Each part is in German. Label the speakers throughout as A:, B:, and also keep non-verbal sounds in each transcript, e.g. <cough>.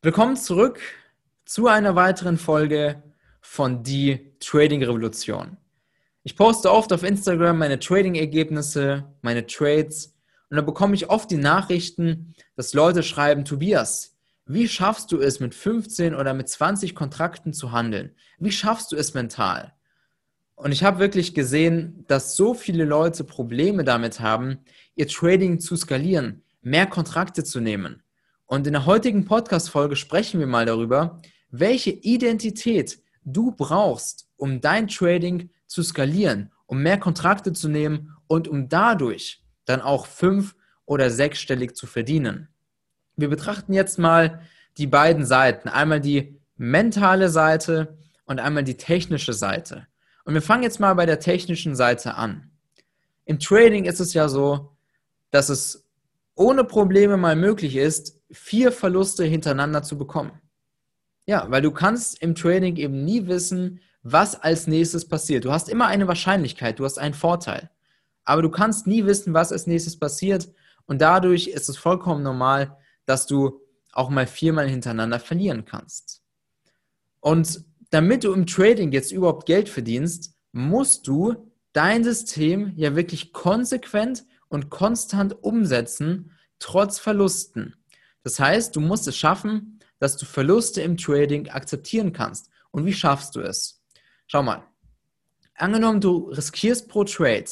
A: Willkommen zurück zu einer weiteren Folge von Die Trading Revolution. Ich poste oft auf Instagram meine Trading-Ergebnisse, meine Trades und da bekomme ich oft die Nachrichten, dass Leute schreiben, Tobias, wie schaffst du es mit 15 oder mit 20 Kontrakten zu handeln? Wie schaffst du es mental? Und ich habe wirklich gesehen, dass so viele Leute Probleme damit haben, ihr Trading zu skalieren, mehr Kontrakte zu nehmen. Und in der heutigen Podcast-Folge sprechen wir mal darüber, welche Identität du brauchst, um dein Trading zu skalieren, um mehr Kontrakte zu nehmen und um dadurch dann auch fünf- oder sechsstellig zu verdienen. Wir betrachten jetzt mal die beiden Seiten, einmal die mentale Seite und einmal die technische Seite. Und wir fangen jetzt mal bei der technischen Seite an. Im Trading ist es ja so, dass es ohne Probleme mal möglich ist, vier Verluste hintereinander zu bekommen. Ja, weil du kannst im Trading eben nie wissen, was als nächstes passiert. Du hast immer eine Wahrscheinlichkeit, du hast einen Vorteil. Aber du kannst nie wissen, was als nächstes passiert. Und dadurch ist es vollkommen normal, dass du auch mal viermal hintereinander verlieren kannst. Und damit du im Trading jetzt überhaupt Geld verdienst, musst du dein System ja wirklich konsequent und konstant umsetzen, trotz Verlusten. Das heißt, du musst es schaffen, dass du Verluste im Trading akzeptieren kannst. Und wie schaffst du es? Schau mal. Angenommen, du riskierst pro Trade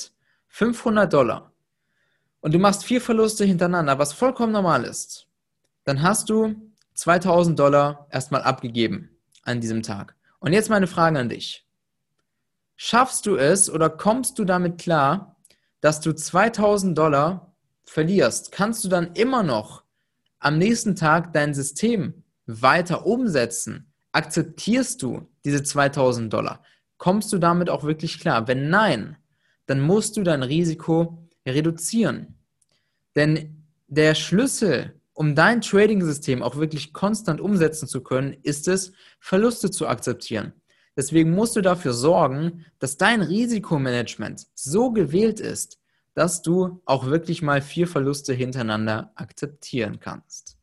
A: 500 Dollar und du machst vier Verluste hintereinander, was vollkommen normal ist, dann hast du 2000 Dollar erstmal abgegeben an diesem Tag. Und jetzt meine Frage an dich. Schaffst du es oder kommst du damit klar, dass du 2000 Dollar verlierst, kannst du dann immer noch am nächsten Tag dein System weiter umsetzen? Akzeptierst du diese 2000 Dollar? Kommst du damit auch wirklich klar? Wenn nein, dann musst du dein Risiko reduzieren. Denn der Schlüssel, um dein Trading-System auch wirklich konstant umsetzen zu können, ist es, Verluste zu akzeptieren. Deswegen musst du dafür sorgen, dass dein Risikomanagement so gewählt ist, dass du auch wirklich mal vier Verluste hintereinander akzeptieren kannst.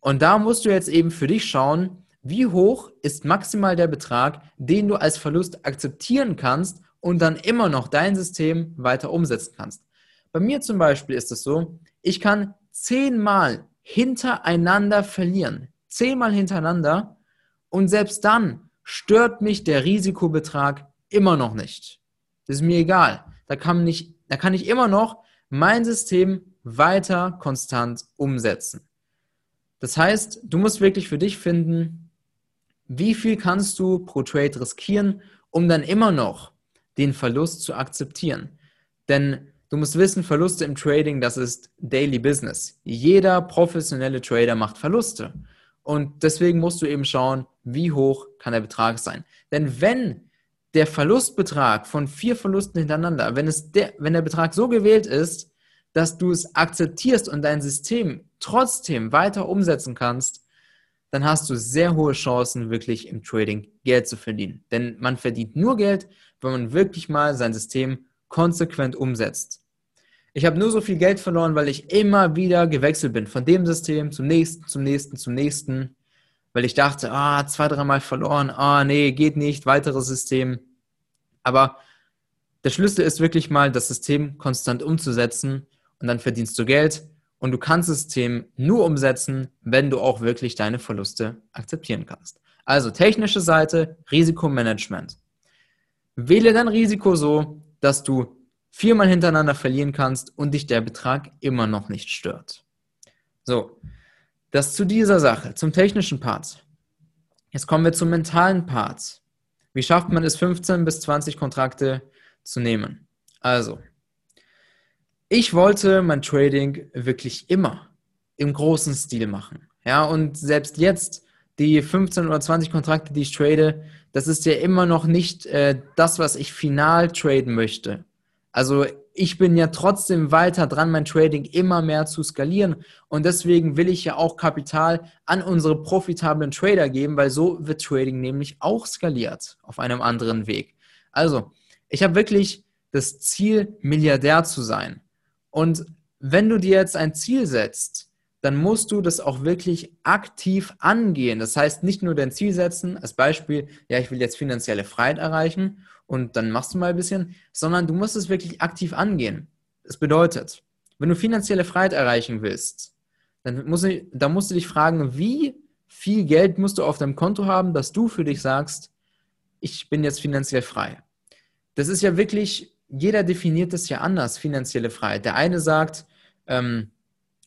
A: Und da musst du jetzt eben für dich schauen, wie hoch ist maximal der Betrag, den du als Verlust akzeptieren kannst und dann immer noch dein System weiter umsetzen kannst. Bei mir zum Beispiel ist es so, ich kann zehnmal hintereinander verlieren. Zehnmal hintereinander. Und selbst dann stört mich der Risikobetrag immer noch nicht. Das ist mir egal. Da kann, nicht, da kann ich immer noch mein System weiter konstant umsetzen. Das heißt, du musst wirklich für dich finden, wie viel kannst du pro Trade riskieren, um dann immer noch den Verlust zu akzeptieren. Denn du musst wissen, Verluste im Trading, das ist Daily Business. Jeder professionelle Trader macht Verluste. Und deswegen musst du eben schauen, wie hoch kann der Betrag sein. Denn wenn der Verlustbetrag von vier Verlusten hintereinander, wenn, es der, wenn der Betrag so gewählt ist, dass du es akzeptierst und dein System trotzdem weiter umsetzen kannst, dann hast du sehr hohe Chancen, wirklich im Trading Geld zu verdienen. Denn man verdient nur Geld, wenn man wirklich mal sein System konsequent umsetzt. Ich habe nur so viel Geld verloren, weil ich immer wieder gewechselt bin von dem System zum nächsten, zum nächsten, zum nächsten, weil ich dachte, ah, zwei, dreimal verloren, ah, nee, geht nicht, weiteres System. Aber der Schlüssel ist wirklich mal, das System konstant umzusetzen und dann verdienst du Geld und du kannst das System nur umsetzen, wenn du auch wirklich deine Verluste akzeptieren kannst. Also technische Seite, Risikomanagement. Wähle dein Risiko so, dass du viermal hintereinander verlieren kannst und dich der Betrag immer noch nicht stört. So, das zu dieser Sache, zum technischen Part. Jetzt kommen wir zum mentalen Part. Wie schafft man es, 15 bis 20 Kontrakte zu nehmen? Also, ich wollte mein Trading wirklich immer im großen Stil machen. Ja, und selbst jetzt, die 15 oder 20 Kontrakte, die ich trade, das ist ja immer noch nicht äh, das, was ich final traden möchte. Also ich bin ja trotzdem weiter dran, mein Trading immer mehr zu skalieren. Und deswegen will ich ja auch Kapital an unsere profitablen Trader geben, weil so wird Trading nämlich auch skaliert auf einem anderen Weg. Also, ich habe wirklich das Ziel, Milliardär zu sein. Und wenn du dir jetzt ein Ziel setzt, dann musst du das auch wirklich aktiv angehen. Das heißt, nicht nur dein Ziel setzen, als Beispiel, ja, ich will jetzt finanzielle Freiheit erreichen und dann machst du mal ein bisschen, sondern du musst es wirklich aktiv angehen. Das bedeutet, wenn du finanzielle Freiheit erreichen willst, dann musst, du, dann musst du dich fragen, wie viel Geld musst du auf deinem Konto haben, dass du für dich sagst, ich bin jetzt finanziell frei. Das ist ja wirklich, jeder definiert das ja anders, finanzielle Freiheit. Der eine sagt, ähm,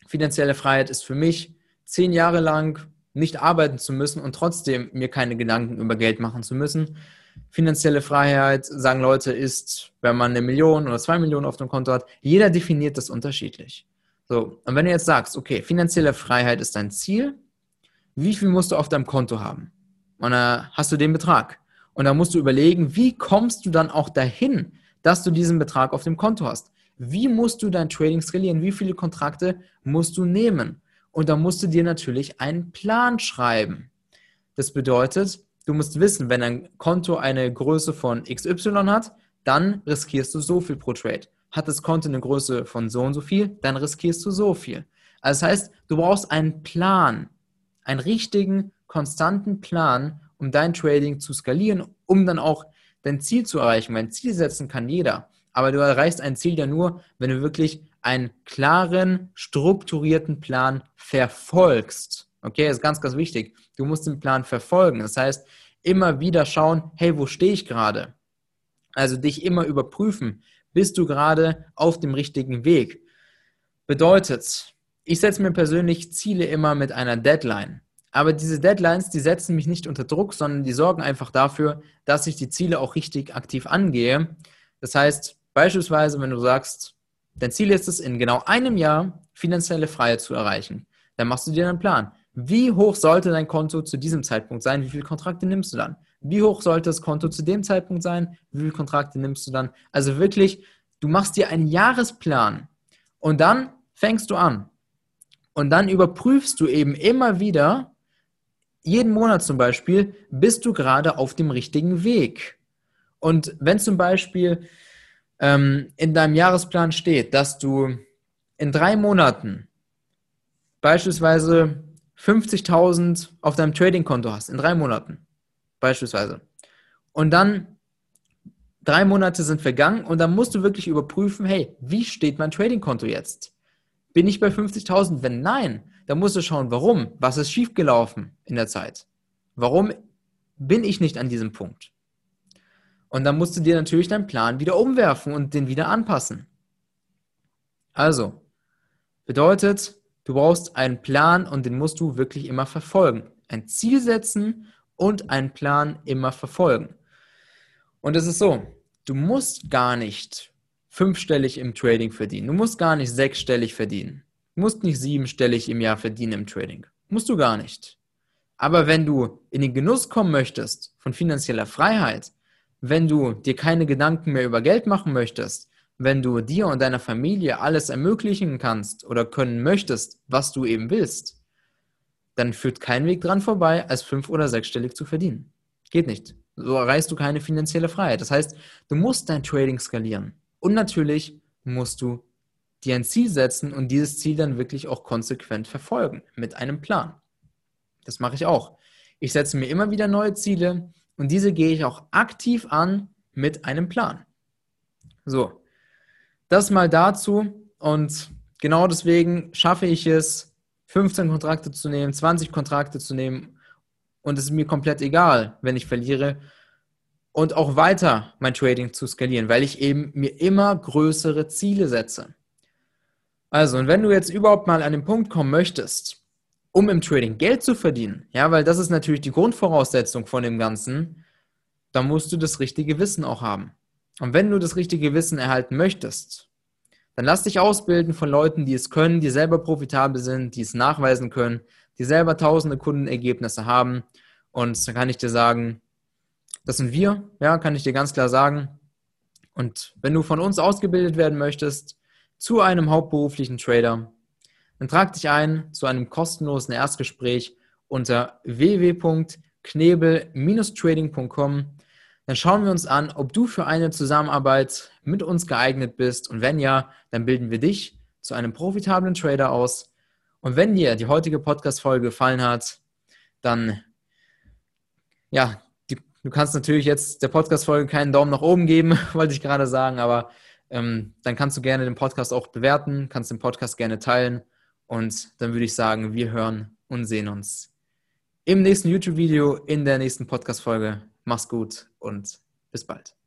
A: finanzielle Freiheit ist für mich, zehn Jahre lang nicht arbeiten zu müssen und trotzdem mir keine Gedanken über Geld machen zu müssen. Finanzielle Freiheit, sagen Leute, ist, wenn man eine Million oder zwei Millionen auf dem Konto hat. Jeder definiert das unterschiedlich. So, und wenn du jetzt sagst, okay, finanzielle Freiheit ist dein Ziel, wie viel musst du auf deinem Konto haben? Und dann hast du den Betrag. Und dann musst du überlegen, wie kommst du dann auch dahin, dass du diesen Betrag auf dem Konto hast? Wie musst du dein Trading skalieren? Wie viele Kontrakte musst du nehmen? Und da musst du dir natürlich einen Plan schreiben. Das bedeutet, du musst wissen, wenn ein Konto eine Größe von XY hat, dann riskierst du so viel pro Trade. Hat das Konto eine Größe von so und so viel, dann riskierst du so viel. Also das heißt, du brauchst einen Plan, einen richtigen, konstanten Plan, um dein Trading zu skalieren, um dann auch dein Ziel zu erreichen. Weil ein Ziel setzen kann jeder. Aber du erreichst ein Ziel ja nur, wenn du wirklich einen klaren, strukturierten Plan verfolgst. Okay, das ist ganz, ganz wichtig. Du musst den Plan verfolgen. Das heißt, immer wieder schauen, hey, wo stehe ich gerade? Also dich immer überprüfen, bist du gerade auf dem richtigen Weg? Bedeutet, ich setze mir persönlich Ziele immer mit einer Deadline. Aber diese Deadlines, die setzen mich nicht unter Druck, sondern die sorgen einfach dafür, dass ich die Ziele auch richtig aktiv angehe. Das heißt, Beispielsweise, wenn du sagst, dein Ziel ist es, in genau einem Jahr finanzielle Freiheit zu erreichen, dann machst du dir einen Plan. Wie hoch sollte dein Konto zu diesem Zeitpunkt sein? Wie viele Kontrakte nimmst du dann? Wie hoch sollte das Konto zu dem Zeitpunkt sein? Wie viele Kontrakte nimmst du dann? Also wirklich, du machst dir einen Jahresplan und dann fängst du an. Und dann überprüfst du eben immer wieder, jeden Monat zum Beispiel, bist du gerade auf dem richtigen Weg. Und wenn zum Beispiel ähm, in deinem Jahresplan steht, dass du in drei Monaten beispielsweise 50.000 auf deinem Trading-Konto hast, in drei Monaten beispielsweise, und dann drei Monate sind vergangen und dann musst du wirklich überprüfen, hey, wie steht mein Trading-Konto jetzt? Bin ich bei 50.000? Wenn nein, dann musst du schauen, warum? Was ist schiefgelaufen in der Zeit? Warum bin ich nicht an diesem Punkt? Und dann musst du dir natürlich deinen Plan wieder umwerfen und den wieder anpassen. Also, bedeutet, du brauchst einen Plan und den musst du wirklich immer verfolgen. Ein Ziel setzen und einen Plan immer verfolgen. Und es ist so, du musst gar nicht fünfstellig im Trading verdienen. Du musst gar nicht sechsstellig verdienen. Du musst nicht siebenstellig im Jahr verdienen im Trading. Musst du gar nicht. Aber wenn du in den Genuss kommen möchtest von finanzieller Freiheit, wenn du dir keine Gedanken mehr über Geld machen möchtest, wenn du dir und deiner Familie alles ermöglichen kannst oder können möchtest, was du eben willst, dann führt kein Weg dran vorbei, als fünf- oder sechsstellig zu verdienen. Geht nicht. So erreichst du keine finanzielle Freiheit. Das heißt, du musst dein Trading skalieren. Und natürlich musst du dir ein Ziel setzen und dieses Ziel dann wirklich auch konsequent verfolgen mit einem Plan. Das mache ich auch. Ich setze mir immer wieder neue Ziele, und diese gehe ich auch aktiv an mit einem Plan. So, das mal dazu. Und genau deswegen schaffe ich es, 15 Kontrakte zu nehmen, 20 Kontrakte zu nehmen. Und es ist mir komplett egal, wenn ich verliere. Und auch weiter mein Trading zu skalieren, weil ich eben mir immer größere Ziele setze. Also, und wenn du jetzt überhaupt mal an den Punkt kommen möchtest, um im Trading Geld zu verdienen, ja, weil das ist natürlich die Grundvoraussetzung von dem Ganzen, dann musst du das richtige Wissen auch haben. Und wenn du das richtige Wissen erhalten möchtest, dann lass dich ausbilden von Leuten, die es können, die selber profitabel sind, die es nachweisen können, die selber tausende Kundenergebnisse haben. Und dann kann ich dir sagen, das sind wir, ja, kann ich dir ganz klar sagen. Und wenn du von uns ausgebildet werden möchtest zu einem hauptberuflichen Trader, dann trag dich ein zu einem kostenlosen Erstgespräch unter www.knebel-trading.com. Dann schauen wir uns an, ob du für eine Zusammenarbeit mit uns geeignet bist. Und wenn ja, dann bilden wir dich zu einem profitablen Trader aus. Und wenn dir die heutige Podcast-Folge gefallen hat, dann, ja, die, du kannst natürlich jetzt der Podcast-Folge keinen Daumen nach oben geben, <laughs> wollte ich gerade sagen, aber ähm, dann kannst du gerne den Podcast auch bewerten, kannst den Podcast gerne teilen und dann würde ich sagen, wir hören und sehen uns im nächsten YouTube-Video, in der nächsten Podcast-Folge. Mach's gut und bis bald.